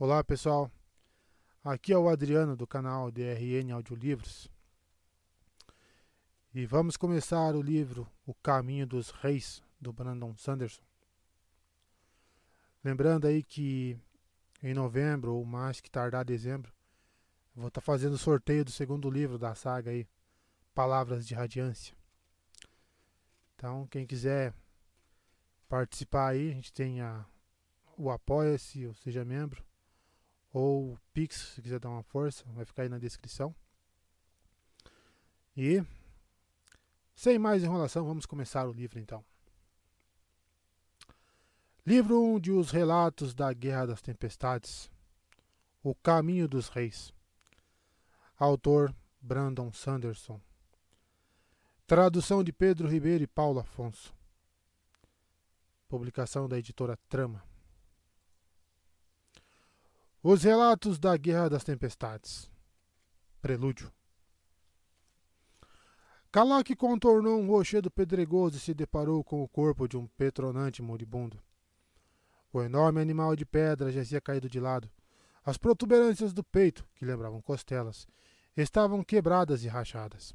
Olá pessoal, aqui é o Adriano do canal DRN Audiolivros e vamos começar o livro O Caminho dos Reis do Brandon Sanderson. Lembrando aí que em novembro ou mais que tardar dezembro, vou estar tá fazendo o sorteio do segundo livro da saga aí, Palavras de Radiância. Então, quem quiser participar aí, a gente tem a, o Apoia-se, ou seja membro ou Pix, se quiser dar uma força, vai ficar aí na descrição. E sem mais enrolação, vamos começar o livro então. Livro 1 de Os Relatos da Guerra das Tempestades. O Caminho dos Reis. Autor Brandon Sanderson. Tradução de Pedro Ribeiro e Paulo Afonso. Publicação da editora Trama. Os relatos da Guerra das Tempestades. Prelúdio. Kalak contornou um rochedo pedregoso e se deparou com o corpo de um petronante moribundo. O enorme animal de pedra jazia caído de lado. As protuberâncias do peito, que lembravam costelas, estavam quebradas e rachadas.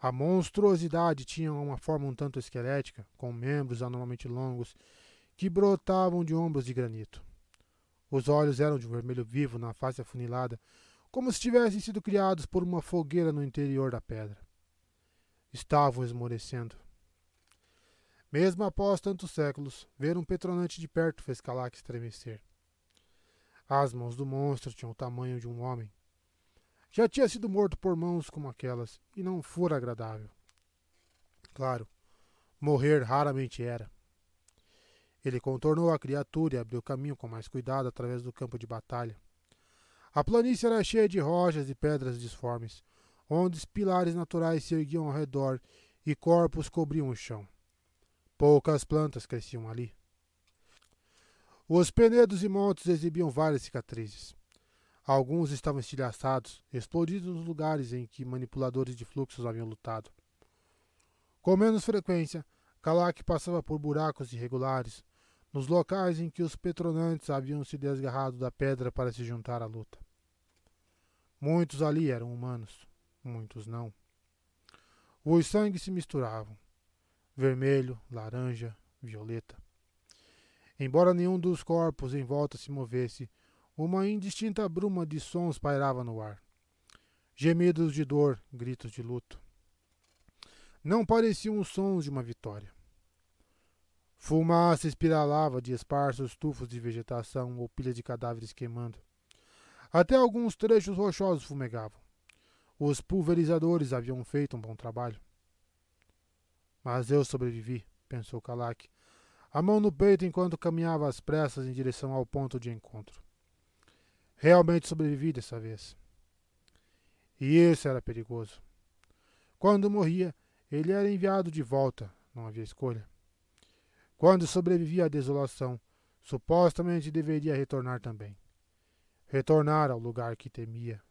A monstruosidade tinha uma forma um tanto esquelética, com membros anormalmente longos que brotavam de ombros de granito. Os olhos eram de vermelho vivo na face afunilada, como se tivessem sido criados por uma fogueira no interior da pedra. Estavam esmorecendo. Mesmo após tantos séculos, ver um petronante de perto fez Kalak estremecer. As mãos do monstro tinham o tamanho de um homem. Já tinha sido morto por mãos como aquelas, e não fora agradável. Claro, morrer raramente era. Ele contornou a criatura e abriu caminho com mais cuidado através do campo de batalha. A planície era cheia de rochas e pedras disformes, onde pilares naturais se erguiam ao redor e corpos cobriam o chão. Poucas plantas cresciam ali. Os penedos e montes exibiam várias cicatrizes. Alguns estavam estilhaçados, explodidos nos lugares em que manipuladores de fluxos haviam lutado. Com menos frequência, Kalak passava por buracos irregulares, nos locais em que os petronantes haviam se desgarrado da pedra para se juntar à luta. Muitos ali eram humanos, muitos não. Os sangues se misturavam vermelho, laranja, violeta. Embora nenhum dos corpos em volta se movesse, uma indistinta bruma de sons pairava no ar. Gemidos de dor, gritos de luto. Não pareciam os sons de uma vitória. Fumaça espiralava de esparsos tufos de vegetação ou pilhas de cadáveres queimando. Até alguns trechos rochosos fumegavam. Os pulverizadores haviam feito um bom trabalho. Mas eu sobrevivi, pensou Kalak, a mão no peito enquanto caminhava às pressas em direção ao ponto de encontro. Realmente sobrevivi dessa vez. E isso era perigoso. Quando morria, ele era enviado de volta, não havia escolha. Quando sobrevivia à desolação, supostamente deveria retornar também. Retornar ao lugar que temia.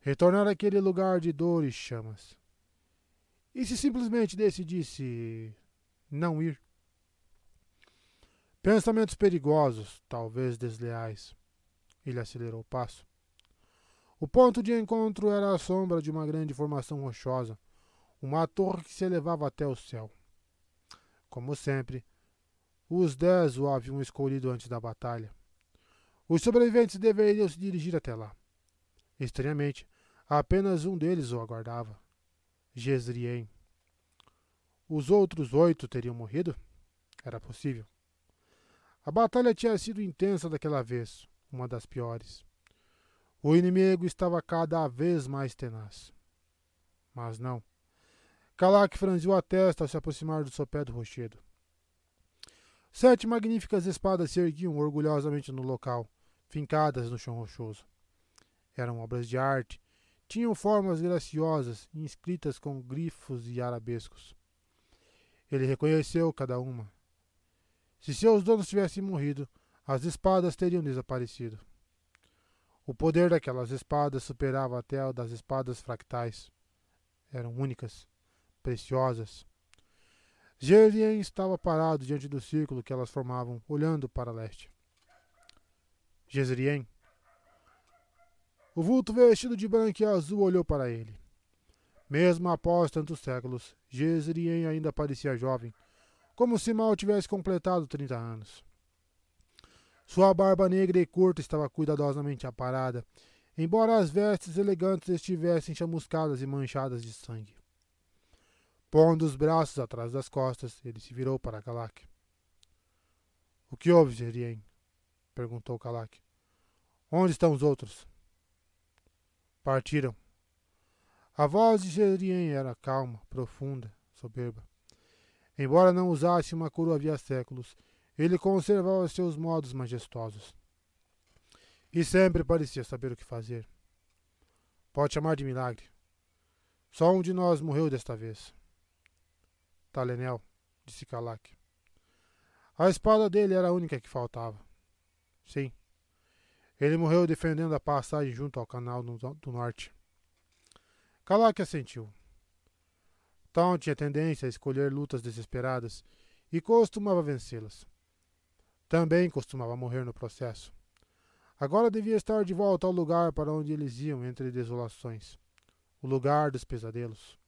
Retornar àquele lugar de dor e chamas. E se simplesmente decidisse não ir? Pensamentos perigosos, talvez desleais. Ele acelerou o passo. O ponto de encontro era a sombra de uma grande formação rochosa, uma torre que se elevava até o céu. Como sempre, os dez o haviam escolhido antes da batalha. Os sobreviventes deveriam se dirigir até lá. Estranhamente, apenas um deles o aguardava. Jezrien. Os outros oito teriam morrido? Era possível. A batalha tinha sido intensa daquela vez, uma das piores. O inimigo estava cada vez mais tenaz. Mas não. Kalak franziu a testa ao se aproximar do sopé do rochedo. Sete magníficas espadas se erguiam orgulhosamente no local, fincadas no chão rochoso. Eram obras de arte, tinham formas graciosas, inscritas com grifos e arabescos. Ele reconheceu cada uma. Se seus donos tivessem morrido, as espadas teriam desaparecido. O poder daquelas espadas superava até o das espadas fractais. Eram únicas, preciosas, Gerien estava parado diante do círculo que elas formavam, olhando para leste. Jezrien. O vulto vestido de branco e azul olhou para ele. Mesmo após tantos séculos, Jezrien ainda parecia jovem, como se mal tivesse completado trinta anos. Sua barba negra e curta estava cuidadosamente aparada, embora as vestes elegantes estivessem chamuscadas e manchadas de sangue. Pondo os braços atrás das costas, ele se virou para Kalak. O que houve, Jerien? perguntou Kalak. Onde estão os outros? Partiram. A voz de Jerien era calma, profunda, soberba. Embora não usasse uma coroa havia séculos, ele conservava seus modos majestosos. E sempre parecia saber o que fazer. Pode chamar de milagre. Só um de nós morreu desta vez. Talenel, disse Kalak. A espada dele era a única que faltava. Sim. Ele morreu defendendo a passagem junto ao canal do norte. Kalak assentiu. Tom tinha tendência a escolher lutas desesperadas e costumava vencê-las. Também costumava morrer no processo. Agora devia estar de volta ao lugar para onde eles iam entre desolações o lugar dos pesadelos.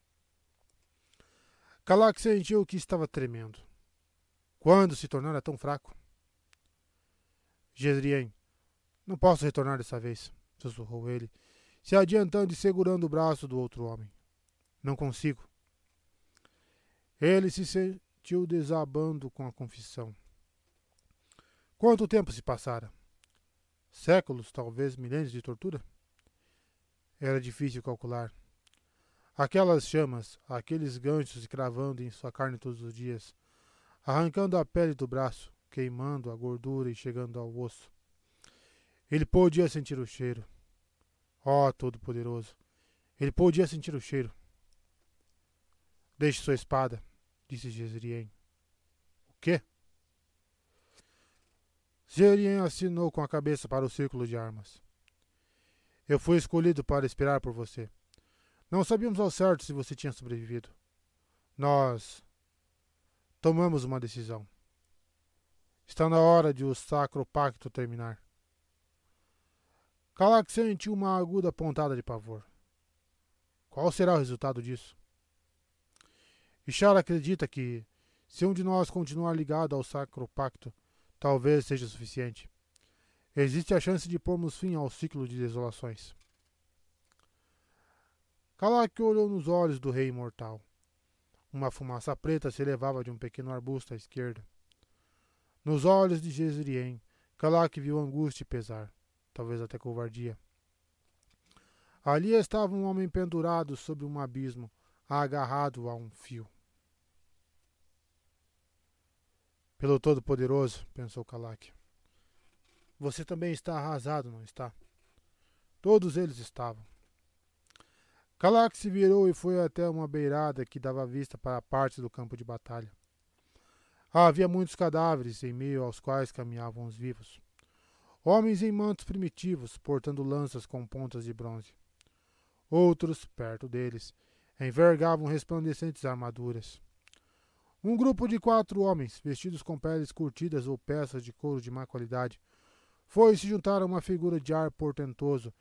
Kalak sentiu que estava tremendo. Quando se tornara tão fraco? Jezrien, não posso retornar dessa vez, sussurrou ele, se adiantando e segurando o braço do outro homem. Não consigo. Ele se sentiu desabando com a confissão. Quanto tempo se passara? Séculos, talvez milênios de tortura? Era difícil calcular. Aquelas chamas, aqueles ganchos cravando em sua carne todos os dias, arrancando a pele do braço, queimando a gordura e chegando ao osso. Ele podia sentir o cheiro. Ó oh, Todo-Poderoso! Ele podia sentir o cheiro. Deixe sua espada, disse Jezrien. O quê? Jezrien assinou com a cabeça para o círculo de armas. Eu fui escolhido para esperar por você. Não sabíamos ao certo se você tinha sobrevivido. Nós tomamos uma decisão. Está na hora de o sacro pacto terminar. Kalak sentiu uma aguda pontada de pavor. Qual será o resultado disso? Ishara acredita que, se um de nós continuar ligado ao sacro pacto, talvez seja suficiente. Existe a chance de pormos fim ao ciclo de desolações. Kalak olhou nos olhos do rei imortal. Uma fumaça preta se elevava de um pequeno arbusto à esquerda. Nos olhos de Jezrien, Kalak viu angústia e pesar, talvez até covardia. Ali estava um homem pendurado sobre um abismo, agarrado a um fio. Pelo Todo-Poderoso, pensou Kalak. Você também está arrasado, não está? Todos eles estavam. Kalak se virou e foi até uma beirada que dava vista para a parte do campo de batalha. Havia muitos cadáveres em meio aos quais caminhavam os vivos. Homens em mantos primitivos, portando lanças com pontas de bronze. Outros, perto deles, envergavam resplandecentes armaduras. Um grupo de quatro homens, vestidos com peles curtidas ou peças de couro de má qualidade, foi se juntar a uma figura de ar portentoso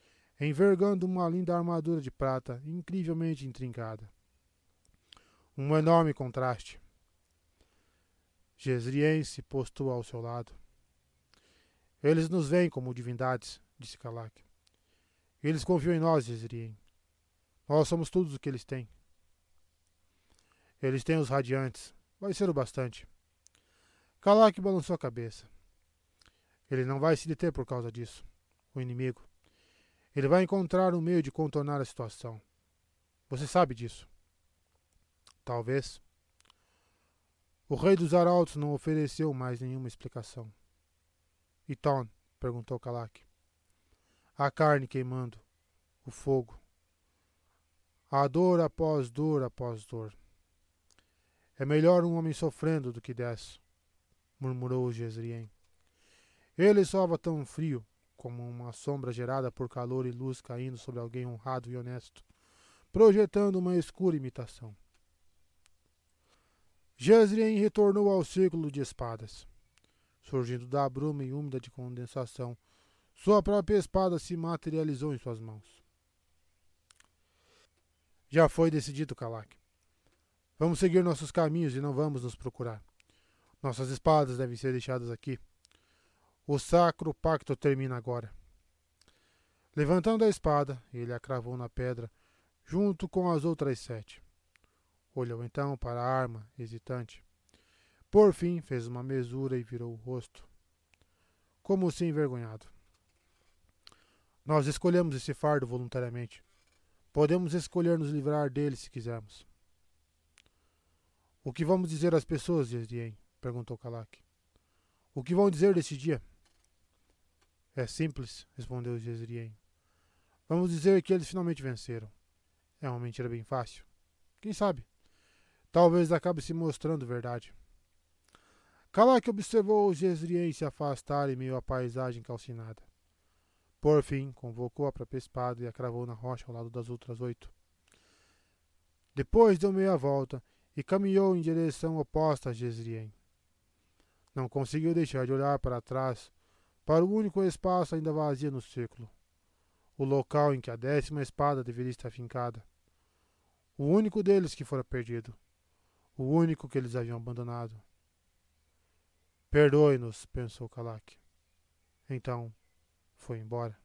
envergando uma linda armadura de prata incrivelmente intrincada. Um enorme contraste. Jezrien se postou ao seu lado. Eles nos veem como divindades, disse Kalak. Eles confiam em nós, Jezrien. Nós somos tudo o que eles têm. Eles têm os radiantes. Vai ser o bastante. Kalak balançou a cabeça. Ele não vai se deter por causa disso. O inimigo. Ele vai encontrar um meio de contornar a situação. Você sabe disso. Talvez. O rei dos arautos não ofereceu mais nenhuma explicação. E Ton? perguntou Kalak. A carne queimando, o fogo. A dor após dor após dor. É melhor um homem sofrendo do que dez, murmurou Jezrien. Ele soava tão frio como uma sombra gerada por calor e luz caindo sobre alguém honrado e honesto, projetando uma escura imitação. Jezrien retornou ao círculo de espadas. Surgindo da bruma e úmida de condensação, Sua própria espada se materializou em suas mãos. Já foi decidido, Kalak. Vamos seguir nossos caminhos e não vamos nos procurar. Nossas espadas devem ser deixadas aqui. O sacro pacto termina agora. Levantando a espada, ele a cravou na pedra, junto com as outras sete. Olhou então para a arma, hesitante. Por fim, fez uma mesura e virou o rosto, como se envergonhado. Nós escolhemos esse fardo voluntariamente. Podemos escolher nos livrar dele se quisermos. O que vamos dizer às pessoas, Jezrien? perguntou Kalak. O que vão dizer desse dia? É simples, respondeu Jezrien. Vamos dizer que eles finalmente venceram. É uma mentira bem fácil. Quem sabe? Talvez acabe se mostrando verdade. Kalak observou os Jezrien se afastar em meio à paisagem calcinada. Por fim, convocou a própria espada e a cravou na rocha ao lado das outras oito. Depois deu meia volta e caminhou em direção oposta a Jezrien. Não conseguiu deixar de olhar para trás, para o único espaço ainda vazio no círculo, o local em que a décima espada deveria estar fincada. O único deles que fora perdido, o único que eles haviam abandonado. Perdoe-nos, pensou Kalak. Então, foi embora.